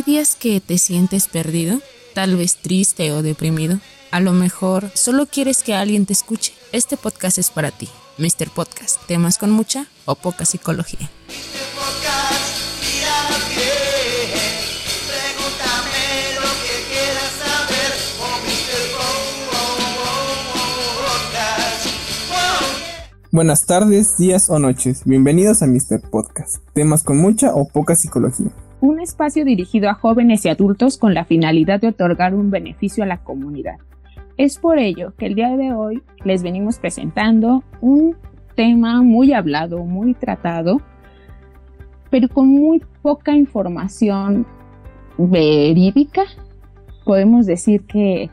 Hay días que te sientes perdido, tal vez triste o deprimido. A lo mejor solo quieres que alguien te escuche. Este podcast es para ti. Mr. Podcast, temas con mucha o poca psicología. Buenas tardes, días o noches. Bienvenidos a Mr. Podcast. Temas con mucha o poca psicología. Un espacio dirigido a jóvenes y adultos con la finalidad de otorgar un beneficio a la comunidad. Es por ello que el día de hoy les venimos presentando un tema muy hablado, muy tratado, pero con muy poca información verídica. Podemos decir que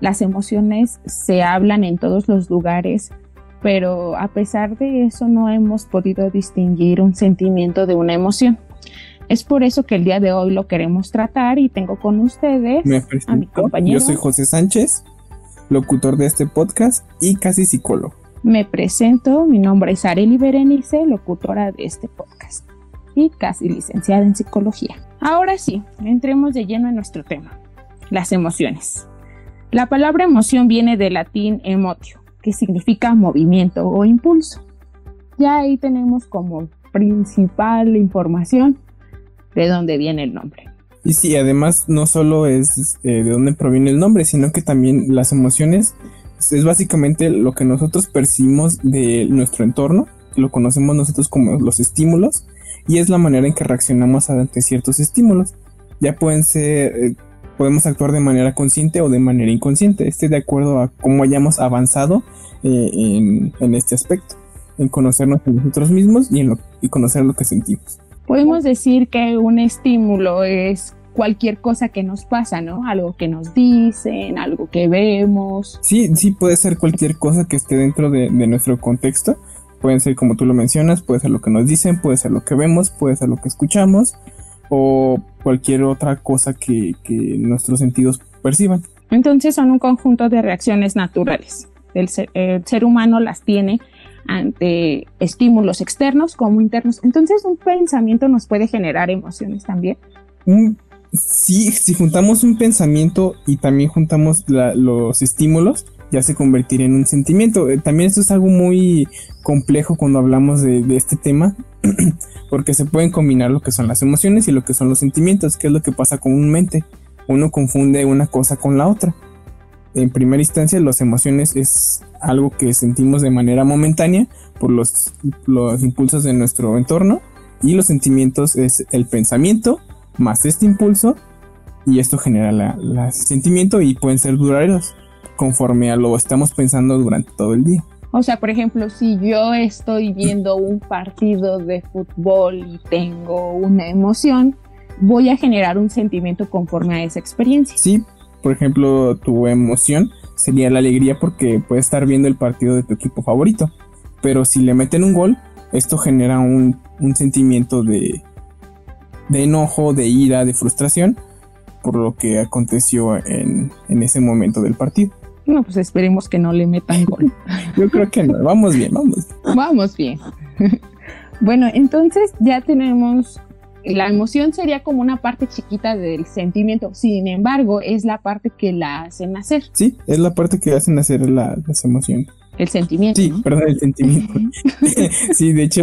las emociones se hablan en todos los lugares, pero a pesar de eso no hemos podido distinguir un sentimiento de una emoción. Es por eso que el día de hoy lo queremos tratar y tengo con ustedes a mi compañero. Yo soy José Sánchez, locutor de este podcast y casi psicólogo. Me presento, mi nombre es Areli Berenice, locutora de este podcast y casi licenciada en psicología. Ahora sí, entremos de lleno en nuestro tema, las emociones. La palabra emoción viene del latín emotio, que significa movimiento o impulso. Ya ahí tenemos como principal información de dónde viene el nombre. Y sí, además no solo es eh, de dónde proviene el nombre, sino que también las emociones es básicamente lo que nosotros percibimos de nuestro entorno, lo conocemos nosotros como los estímulos, y es la manera en que reaccionamos ante ciertos estímulos. Ya pueden ser eh, podemos actuar de manera consciente o de manera inconsciente, este de acuerdo a cómo hayamos avanzado eh, en, este aspecto, en conocernos a nosotros mismos y, en y conocer lo que sentimos. Podemos decir que un estímulo es cualquier cosa que nos pasa, ¿no? Algo que nos dicen, algo que vemos. Sí, sí, puede ser cualquier cosa que esté dentro de, de nuestro contexto. Pueden ser como tú lo mencionas, puede ser lo que nos dicen, puede ser lo que vemos, puede ser lo que escuchamos, o cualquier otra cosa que, nuestros sentidos perciban. Entonces son un conjunto de reacciones naturales. El ser, humano las tiene ante estímulos externos como internos. Entonces un pensamiento nos puede generar emociones también. sí, si juntamos un pensamiento y también juntamos los estímulos, ya se convertiría en un sentimiento. Eh, también esto es algo muy complejo cuando hablamos de, de este tema, porque se pueden combinar lo que son las emociones y lo que son los sentimientos, que es lo que pasa comúnmente. Uno confunde una cosa con la otra. En primera instancia, las emociones es algo que sentimos de manera momentánea por los, los impulsos de nuestro entorno y los sentimientos es el pensamiento más este impulso y esto genera el sentimiento y pueden ser duraderos conforme a lo estamos pensando durante todo el día. O sea, por ejemplo, si yo estoy viendo un partido de fútbol y tengo una emoción, voy a generar un sentimiento conforme a esa experiencia. Sí, por ejemplo, tu emoción sería la alegría porque puedes estar viendo el partido de tu equipo favorito. Pero si le meten un gol, esto genera un, sentimiento de, de enojo, de ira, de frustración por lo que aconteció en ese momento del partido. No, pues esperemos que no le metan gol. Yo creo que no. Vamos bien, vamos. Vamos bien. bueno, entonces ya tenemos la emoción sería como una parte chiquita del sentimiento, sin embargo, es la parte que la hace nacer. Sí, es la parte que hace nacer las emociones. El sentimiento. Sí, perdón, el sentimiento. sí, de hecho,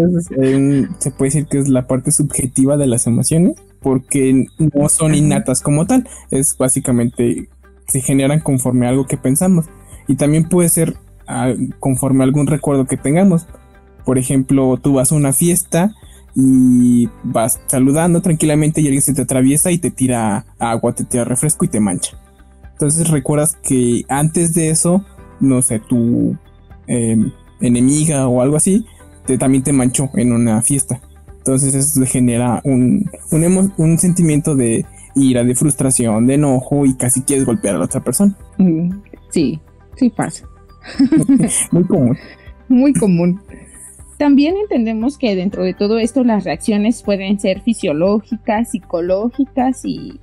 se puede decir que es la parte subjetiva de las emociones, porque no son innatas como tal. Es básicamente se generan conforme a algo que pensamos. Y también puede ser ah, conforme a algún recuerdo que tengamos. Por ejemplo, tú vas a una fiesta y vas saludando tranquilamente y alguien se te atraviesa y te tira agua, te tira refresco y te mancha. Entonces recuerdas que antes de eso, no sé, tu em, enemiga o algo así, te, también te manchó en una fiesta. Entonces eso genera un, un, un sentimiento de ira, de frustración, de enojo y casi quieres golpear a la otra persona. Mm, sí, sí pasa. Muy común. Muy común. También entendemos que dentro de todo esto las reacciones pueden ser fisiológicas, psicológicas y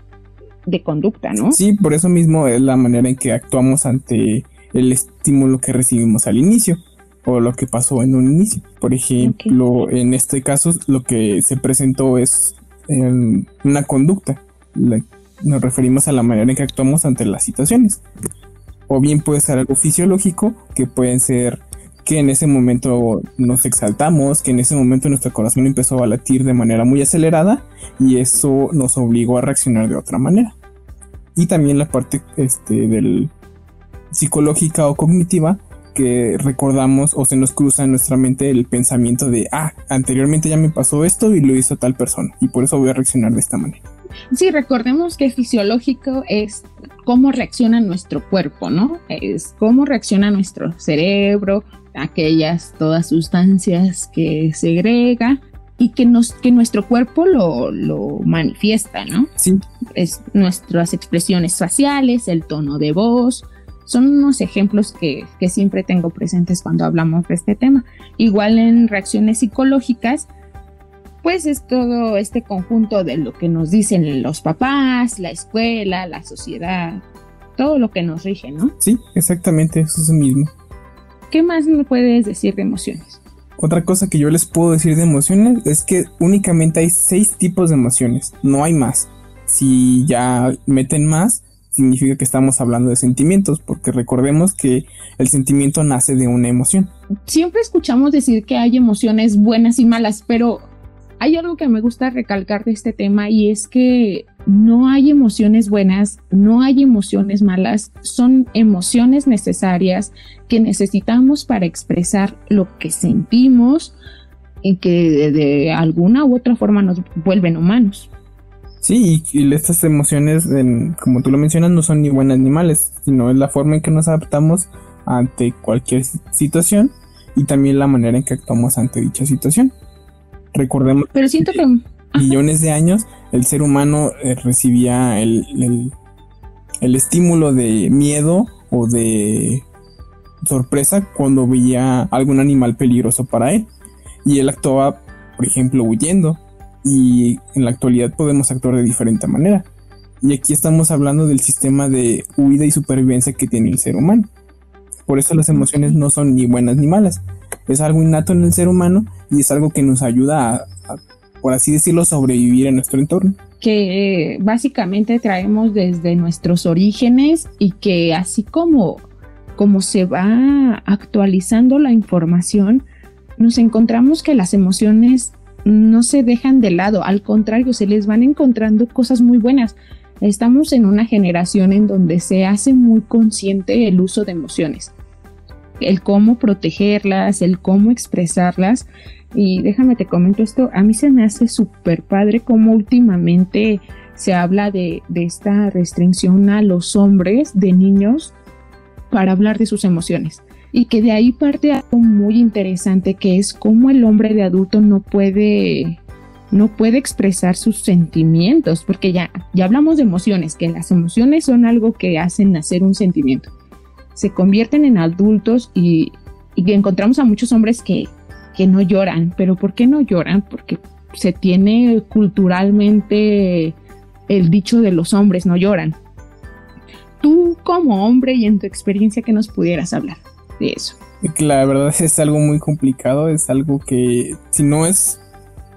de conducta, ¿no? Sí, por eso mismo es la manera en que actuamos ante el estímulo que recibimos al inicio o lo que pasó en un inicio. Por ejemplo, en este caso lo que se presentó es em, una conducta nos referimos a la manera en que actuamos ante las situaciones. O bien puede ser algo fisiológico, que pueden ser que en ese momento nos exaltamos, que en ese momento nuestro corazón empezó a latir de manera muy acelerada y eso nos obligó a reaccionar de otra manera. Y también la parte este, del psicológica o cognitiva que recordamos o se nos cruza en nuestra mente el pensamiento de, ah, anteriormente ya me pasó esto y lo hizo tal persona y por eso voy a reaccionar de esta manera. Sí, recordemos que fisiológico es cómo reacciona nuestro cuerpo, ¿no? Es cómo reacciona nuestro cerebro, aquellas todas sustancias que segrega y que, nos, que nuestro cuerpo lo, lo manifiesta, ¿no? Sí. Es nuestras expresiones faciales, el tono de voz, son unos ejemplos que, que, siempre tengo presentes cuando hablamos de este tema. Igual en reacciones psicológicas, pues es todo este conjunto de lo que nos dicen los papás, la escuela, la sociedad, todo lo que nos rige, ¿no? Sí, exactamente, eso es lo mismo. ¿Qué más me puedes decir de emociones? Otra cosa que yo les puedo decir de emociones es que únicamente hay seis tipos de emociones, no hay más. Si ya meten más, significa que estamos hablando de sentimientos, porque recordemos que el sentimiento nace de una emoción. Siempre escuchamos decir que hay emociones buenas y malas, pero hay algo que me gusta recalcar de este tema y es que no hay emociones buenas, no hay emociones malas, son emociones necesarias que necesitamos para expresar lo que sentimos y que de, alguna u otra forma nos vuelven humanos. Sí, y, estas emociones, como tú lo mencionas, no son ni buenas ni malas, sino es la forma en que nos adaptamos ante cualquier situación y también la manera en que actuamos ante dicha situación. Recordemos Pero siento que, millones de años el ser humano eh, recibía el, el, estímulo de miedo o de sorpresa cuando veía algún animal peligroso para él. Y él actuaba, por ejemplo, huyendo. Y en la actualidad podemos actuar de diferente manera. Y aquí estamos hablando del sistema de huida y supervivencia que tiene el ser humano. Por eso las emociones no son ni buenas ni malas. Es algo innato en el ser humano y es algo que nos ayuda a, por así decirlo, sobrevivir en nuestro entorno. Que eh, básicamente traemos desde nuestros orígenes y que así como, como se va actualizando la información, nos encontramos que las emociones no se dejan de lado, al contrario, se les van encontrando cosas muy buenas. Estamos en una generación en donde se hace muy consciente el uso de emociones el cómo protegerlas, el cómo expresarlas. Y déjame te comento esto, a mí se me hace súper padre cómo últimamente se habla de, de, esta restricción a los hombres de niños para hablar de sus emociones. Y que de ahí parte algo muy interesante que es cómo el hombre de adulto no puede no puede expresar sus sentimientos, porque ya, ya hablamos de emociones, que las emociones son algo que hacen nacer un sentimiento se convierten en adultos y, encontramos a muchos hombres que, que no lloran. ¿Pero por qué no lloran? Porque se tiene culturalmente el dicho de los hombres no lloran. Tú como hombre y en tu experiencia que nos pudieras hablar de eso. La verdad es algo muy complicado, es algo que si no es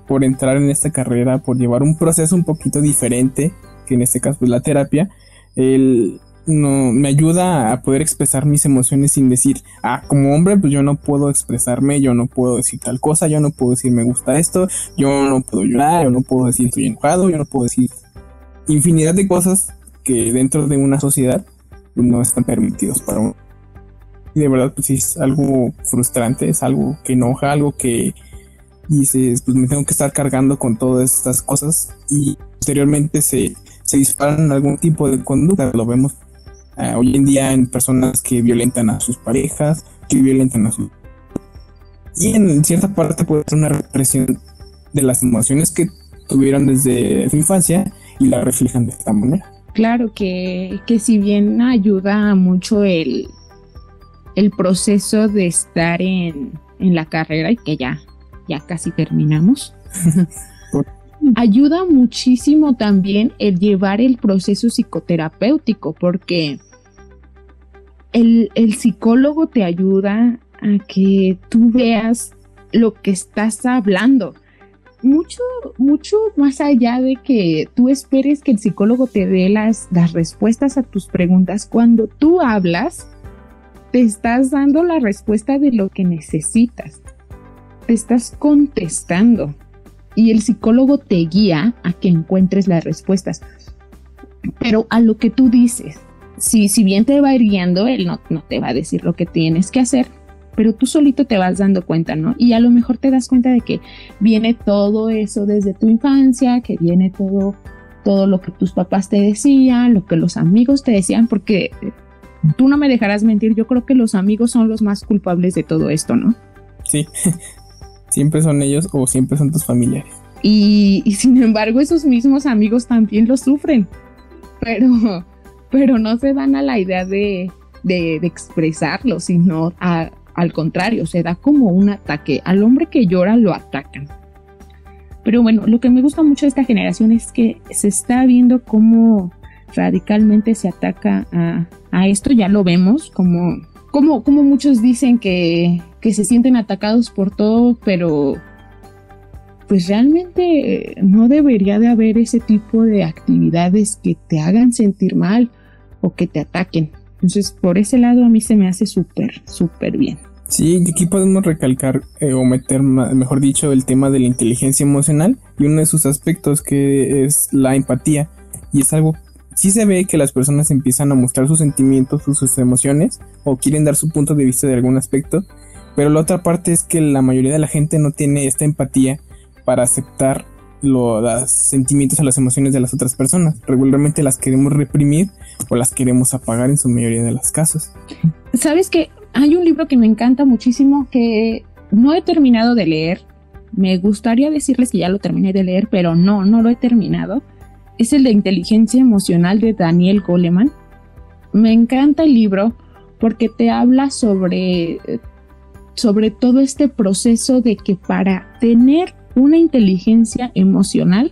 por entrar en esta carrera, por llevar un proceso un poquito diferente, que en este caso es la terapia, el, no me ayuda a poder expresar mis emociones sin decir, ah, como hombre, pues yo no puedo expresarme, yo no puedo decir tal cosa, yo no puedo decir me gusta esto, yo no puedo llorar, yo no puedo decir estoy enojado, yo no puedo decir infinidad de cosas que dentro de una sociedad no están permitidos para uno. Y de verdad, pues es algo frustrante, es algo que enoja, algo que dices, pues me tengo que estar cargando con todas estas cosas y posteriormente se, se disparan algún tipo de conducta, lo vemos eh, hoy en día en personas que violentan a sus parejas, que violentan a sus... Y en cierta parte puede ser una represión de las emociones que tuvieron desde su infancia y la reflejan de esta manera. Claro que, que si bien ayuda mucho el, el proceso de estar en, en la carrera y que ya, ya casi terminamos. ayuda muchísimo también el llevar el proceso psicoterapéutico, porque el, psicólogo te ayuda a que tú veas lo que estás hablando. mucho, mucho más allá de que tú esperes que el psicólogo te dé las, las respuestas a tus preguntas, cuando tú hablas, te estás dando la respuesta de lo que necesitas. Te estás contestando. Y el psicólogo te guía a que encuentres las respuestas. Pero a lo que tú dices, si, si bien te va ir guiando, él no, no te va a decir lo que tienes que hacer, pero tú solito te vas dando cuenta, ¿no? Y a lo mejor te das cuenta de que viene todo eso desde tu infancia, que viene todo, todo lo que tus papás te decían, lo que los amigos te decían, porque tú no me dejarás mentir, yo creo que los amigos son los más culpables de todo esto, ¿no? Sí, siempre son ellos o siempre son tus familiares. Y, sin embargo, esos mismos amigos también lo sufren, pero, pero no se dan a la idea de, de, expresarlo, sino a, al contrario, se da como un ataque. Al hombre que llora lo atacan. Pero bueno, lo que me gusta mucho de esta generación es que se está viendo cómo radicalmente se ataca a, esto. Ya lo vemos, como, como, como muchos dicen que, que se sienten atacados por todo, pero pues realmente no debería de haber ese tipo de actividades que te hagan sentir mal o que te ataquen. Entonces, por ese lado a mí se me hace súper, súper bien. Sí, aquí podemos recalcar eh, o meter, mejor dicho, el tema de la inteligencia emocional y uno de sus aspectos que es la empatía. Y es algo, sí se ve que las personas empiezan a mostrar sus sentimientos, sus, sus emociones o quieren dar su punto de vista de algún aspecto, pero la otra parte es que la mayoría de la gente no tiene esta empatía para aceptar los sentimientos o las emociones de las otras personas. Regularmente las queremos reprimir o las queremos apagar en su mayoría de los casos. Sabes que hay un libro que me encanta muchísimo que no he terminado de leer. Me gustaría decirles que ya lo terminé de leer, pero no, no lo he terminado. Es el de inteligencia emocional de Daniel Goleman. Me encanta el libro porque te habla sobre, sobre todo este proceso de que para tener una inteligencia emocional,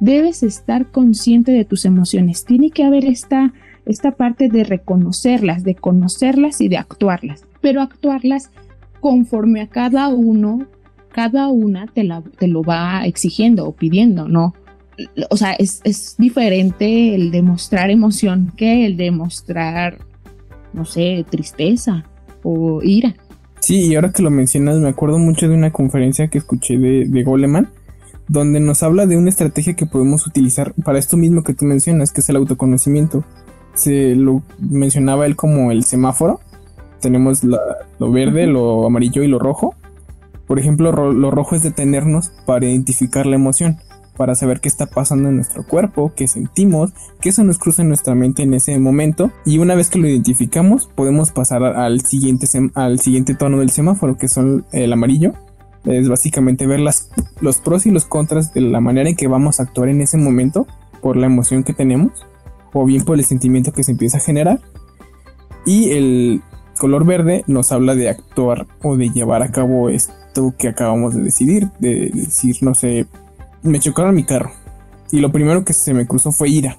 debes estar consciente de tus emociones. Tiene que haber esta, esta parte de reconocerlas, de conocerlas y de actuarlas, pero actuarlas conforme a cada uno, cada una te, la, te lo va exigiendo o pidiendo, ¿no? O sea, es, es diferente el demostrar emoción que el demostrar, no sé, tristeza o ira. Sí, y ahora que lo mencionas, me acuerdo mucho de una conferencia que escuché de, de Goleman, donde nos habla de una estrategia que podemos utilizar para esto mismo que tú mencionas, que es el autoconocimiento. Se lo mencionaba él como el semáforo. Tenemos lo verde, lo amarillo y lo rojo. Por ejemplo, lo rojo es detenernos para identificar la emoción para saber qué está pasando en nuestro cuerpo, qué sentimos, qué se nos cruza en nuestra mente en ese momento. Y una vez que lo identificamos, podemos pasar al siguiente, al siguiente tono del semáforo, que son el amarillo. Es básicamente ver los pros y los contras de la manera en que vamos a actuar en ese momento por la emoción que tenemos o bien por el sentimiento que se empieza a generar. Y el color verde nos habla de actuar o de llevar a cabo esto que acabamos de decidir, de decir, no sé, me chocaron mi carro. Y lo primero que se me cruzó fue ira.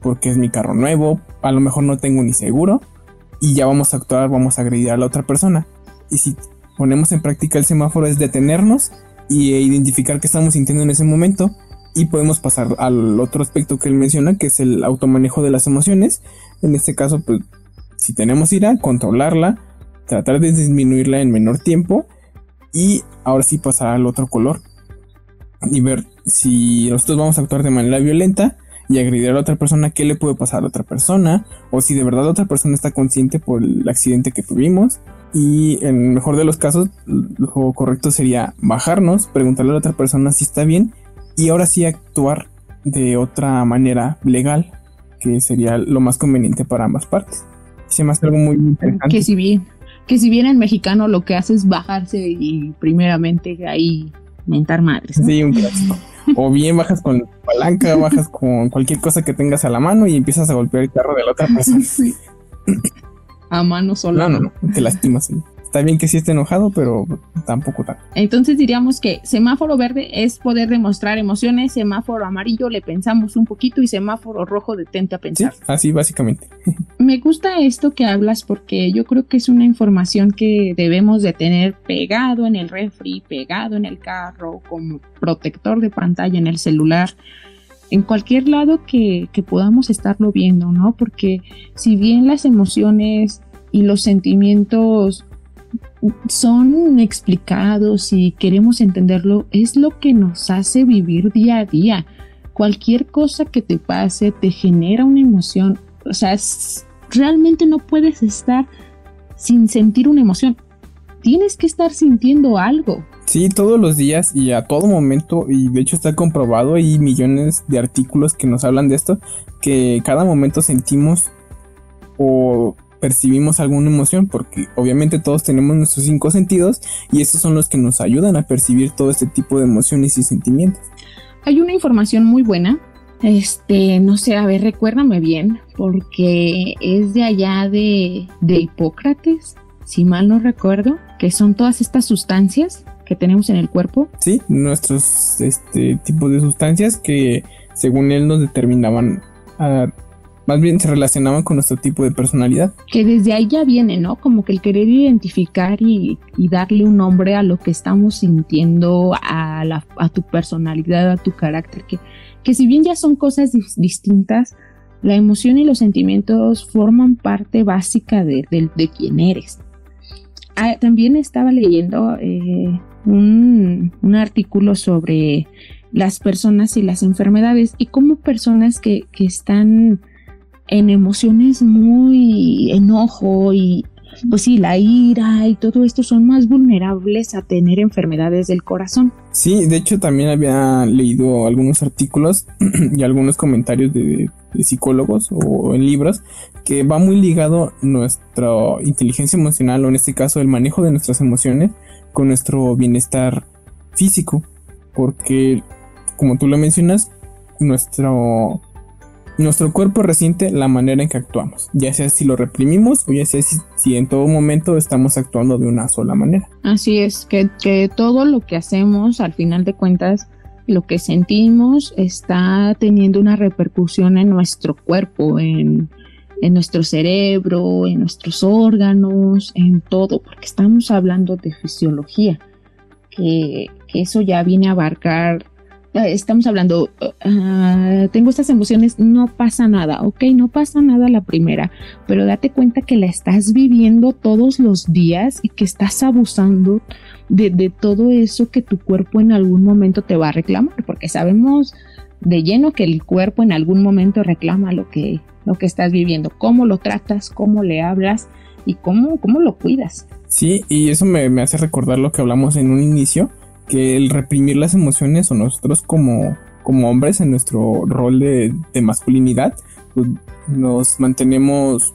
Porque es mi carro nuevo, a lo mejor no tengo ni seguro. Y ya vamos a actuar, vamos a agredir a la otra persona. Y si ponemos en práctica el semáforo es detenernos y identificar qué estamos sintiendo en ese momento. Y podemos pasar al otro aspecto que él menciona, que es el automanejo de las emociones. En este caso, pues, si tenemos ira, controlarla, tratar de disminuirla en menor tiempo. Y ahora sí pasar al otro color, y ver si nosotros vamos a actuar de manera violenta y agredir a otra persona, qué le puede pasar a otra persona, o si de verdad otra persona está consciente por el accidente que tuvimos. Y en el mejor de los casos, lo correcto sería bajarnos, preguntarle a la otra persona si está bien y ahora sí actuar de otra manera legal, que sería lo más conveniente para ambas partes. Se me hace algo muy interesante. Que si bien, que si bien en mexicano lo que hace es bajarse y primeramente ahí mentar madres. Sí, un clásico. O bien bajas con palanca, bajas con cualquier cosa que tengas a la mano y empiezas a golpear el carro de la otra persona. A mano sola. No, no, no, te lastimas. También que sí esté enojado, pero tampoco tanto. Entonces diríamos que semáforo verde es poder demostrar emociones, semáforo amarillo le pensamos un poquito y semáforo rojo detente a pensar. Sí, así básicamente. Me gusta esto que hablas porque yo creo que es una información que debemos de tener pegado en el refri, pegado en el carro, como protector de pantalla en el celular en cualquier lado que, que, podamos estarlo viendo, ¿no? Porque si bien las emociones y los sentimientos son explicados y queremos entenderlo, es lo que nos hace vivir día a día. Cualquier cosa que te pase te genera una emoción. O sea, realmente no puedes estar sin sentir una emoción. Tienes que estar sintiendo algo. Sí, todos los días y a todo momento, y de hecho está comprobado, hay millones de artículos que nos hablan de esto, que cada momento sentimos o percibimos alguna emoción, porque obviamente todos tenemos nuestros cinco sentidos y esos son los que nos ayudan a percibir todo este tipo de emociones y sentimientos. Hay una información muy buena, este, no sé, a ver, recuérdame bien, porque es de allá de, de Hipócrates, si mal no recuerdo, que son todas estas sustancias que tenemos en el cuerpo. Sí, nuestros este, tipos de sustancias que según él nos determinaban a más bien se relacionaban con nuestro tipo de personalidad. Que desde ahí ya viene, ¿no? Como que el querer identificar y, darle un nombre a lo que estamos sintiendo, a, la, a tu personalidad, a tu carácter, que, que si bien ya son cosas distintas, la emoción y los sentimientos forman parte básica de, de, quién eres. Ah, también estaba leyendo eh, un, un artículo sobre las personas y las enfermedades y cómo personas que, que están en emociones muy enojo y pues sí, la ira y todo esto son más vulnerables a tener enfermedades del corazón. Sí, de hecho también había leído algunos artículos y algunos comentarios de, psicólogos o en libros que va muy ligado nuestra inteligencia emocional o en este caso el manejo de nuestras emociones con nuestro bienestar físico. Porque como tú lo mencionas, nuestro nuestro cuerpo resiente la manera en que actuamos, ya sea si lo reprimimos o ya sea si, en todo momento estamos actuando de una sola manera. Así es, que, que todo lo que hacemos, al final de cuentas, lo que sentimos está teniendo una repercusión en nuestro cuerpo, en, en nuestro cerebro, en nuestros órganos, en todo, porque estamos hablando de fisiología, que, que eso ya viene a abarcar estamos hablando, ah, tengo estas emociones, no pasa nada, ok, no pasa nada la primera, pero date cuenta que la estás viviendo todos los días y que estás abusando de, todo eso que tu cuerpo en algún momento te va a reclamar, porque sabemos de lleno que el cuerpo en algún momento reclama lo que, lo que estás viviendo, cómo lo tratas, cómo le hablas y cómo, cómo lo cuidas. Sí, y eso me, me hace recordar lo que hablamos en un inicio que el reprimir las emociones o nosotros como, como hombres en nuestro rol de, masculinidad, pues, nos mantenemos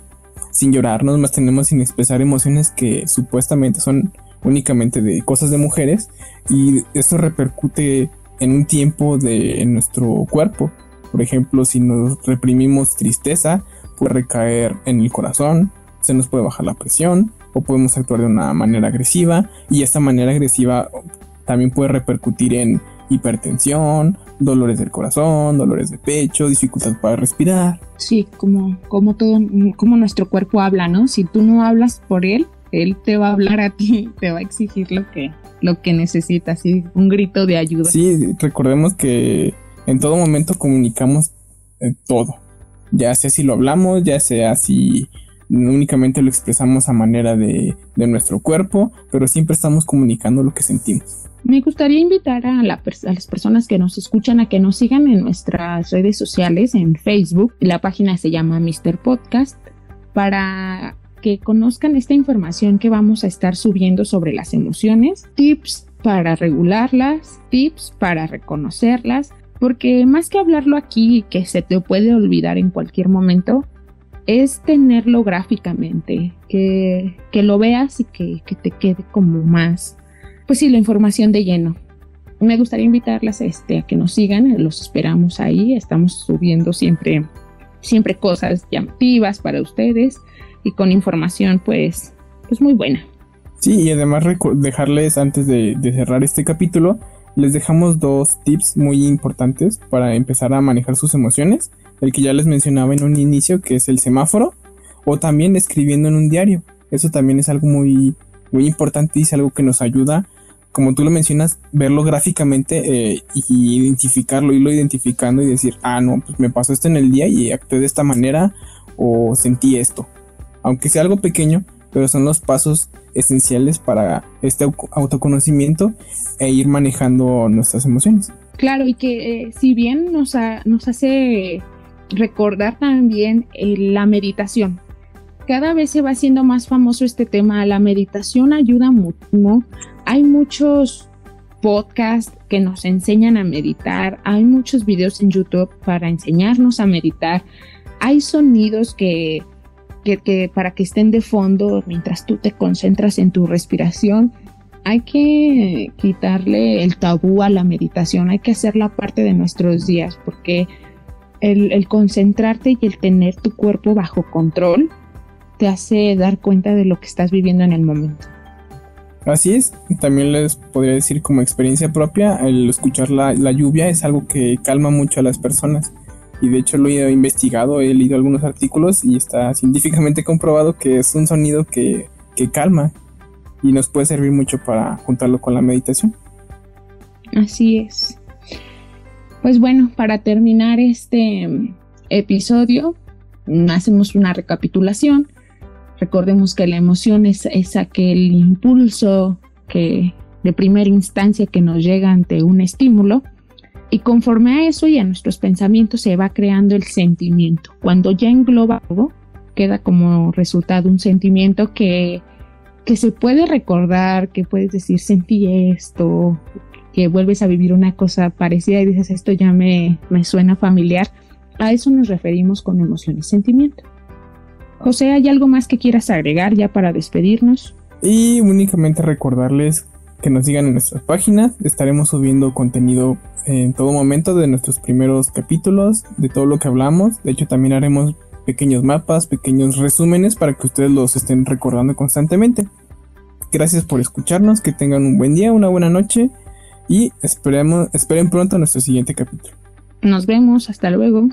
sin llorar, nos mantenemos sin expresar emociones que supuestamente son únicamente de cosas de mujeres y esto repercute en un tiempo de en nuestro cuerpo. Por ejemplo, si nos reprimimos tristeza, puede recaer en el corazón, se nos puede bajar la presión o podemos actuar de una manera agresiva y esta manera agresiva también puede repercutir en hipertensión, dolores del corazón, dolores de pecho, dificultad para respirar. Sí, como, como todo, como nuestro cuerpo habla, ¿no? Si tú no hablas por él, él te va a hablar a ti, te va a exigir lo que, lo que necesitas, ¿sí? un grito de ayuda. Sí, recordemos que en todo momento comunicamos eh, todo, ya sea si lo hablamos, ya sea si únicamente lo expresamos a manera de, de nuestro cuerpo, pero siempre estamos comunicando lo que sentimos. Me gustaría invitar a, las personas que nos escuchan a que nos sigan en nuestras redes sociales, en Facebook. La página se llama Mr. Podcast, para que conozcan esta información que vamos a estar subiendo sobre las emociones, tips para regularlas, tips para reconocerlas, porque más que hablarlo aquí que se te puede olvidar en cualquier momento, es tenerlo gráficamente, que, lo veas y que, que te quede como más pues sí, la información de lleno. Me gustaría invitarlas este, a que nos sigan, los esperamos ahí, estamos subiendo siempre, siempre cosas llamativas para ustedes y con información pues, pues muy buena. Sí, y además dejarles antes de, cerrar este capítulo, les dejamos dos tips muy importantes para empezar a manejar sus emociones. El que ya les mencionaba en un inicio, que es el semáforo, o también escribiendo en un diario. Eso también es algo muy, muy importante y es algo que nos ayuda, como tú lo mencionas, verlo gráficamente eh, y identificarlo, irlo identificando y decir, ah, no, pues me pasó esto en el día y actué de esta manera o sentí esto. Aunque sea algo pequeño, pero son los pasos esenciales para este autoconocimiento e ir manejando nuestras emociones. Claro, y que eh, si bien nos, nos hace recordar también eh, la meditación, cada vez se va haciendo más famoso este tema. La meditación ayuda mucho. Hay muchos podcasts que nos enseñan a meditar. Hay muchos videos en YouTube para enseñarnos a meditar. Hay sonidos que, que, para que estén de fondo mientras tú te concentras en tu respiración. Hay que quitarle el tabú a la meditación. Hay que hacerla parte de nuestros días porque el, el concentrarte y el tener tu cuerpo bajo control te hace dar cuenta de lo que estás viviendo en el momento. Así es, también les podría decir como experiencia propia, el escuchar la, lluvia es algo que calma mucho a las personas. Y de hecho lo he investigado, he leído algunos artículos y está científicamente comprobado que es un sonido que, que calma y nos puede servir mucho para juntarlo con la meditación. Así es. Pues bueno, para terminar este episodio, hacemos una recapitulación. Recordemos que la emoción es, aquel impulso que de primera instancia que nos llega ante un estímulo y conforme a eso y a nuestros pensamientos se va creando el sentimiento. Cuando ya engloba todo, queda como resultado un sentimiento que, que se puede recordar, que puedes decir sentí esto, que vuelves a vivir una cosa parecida y dices esto ya me, me suena familiar. A eso nos referimos con emoción y sentimiento. José, ¿hay algo más que quieras agregar ya para despedirnos? Y únicamente recordarles que nos sigan en nuestras páginas. Estaremos subiendo contenido en todo momento de nuestros primeros capítulos, de todo lo que hablamos. De hecho, también haremos pequeños mapas, pequeños resúmenes para que ustedes los estén recordando constantemente. Gracias por escucharnos, que tengan un buen día, una buena noche y esperemos, esperen pronto nuestro siguiente capítulo. Nos vemos, hasta luego.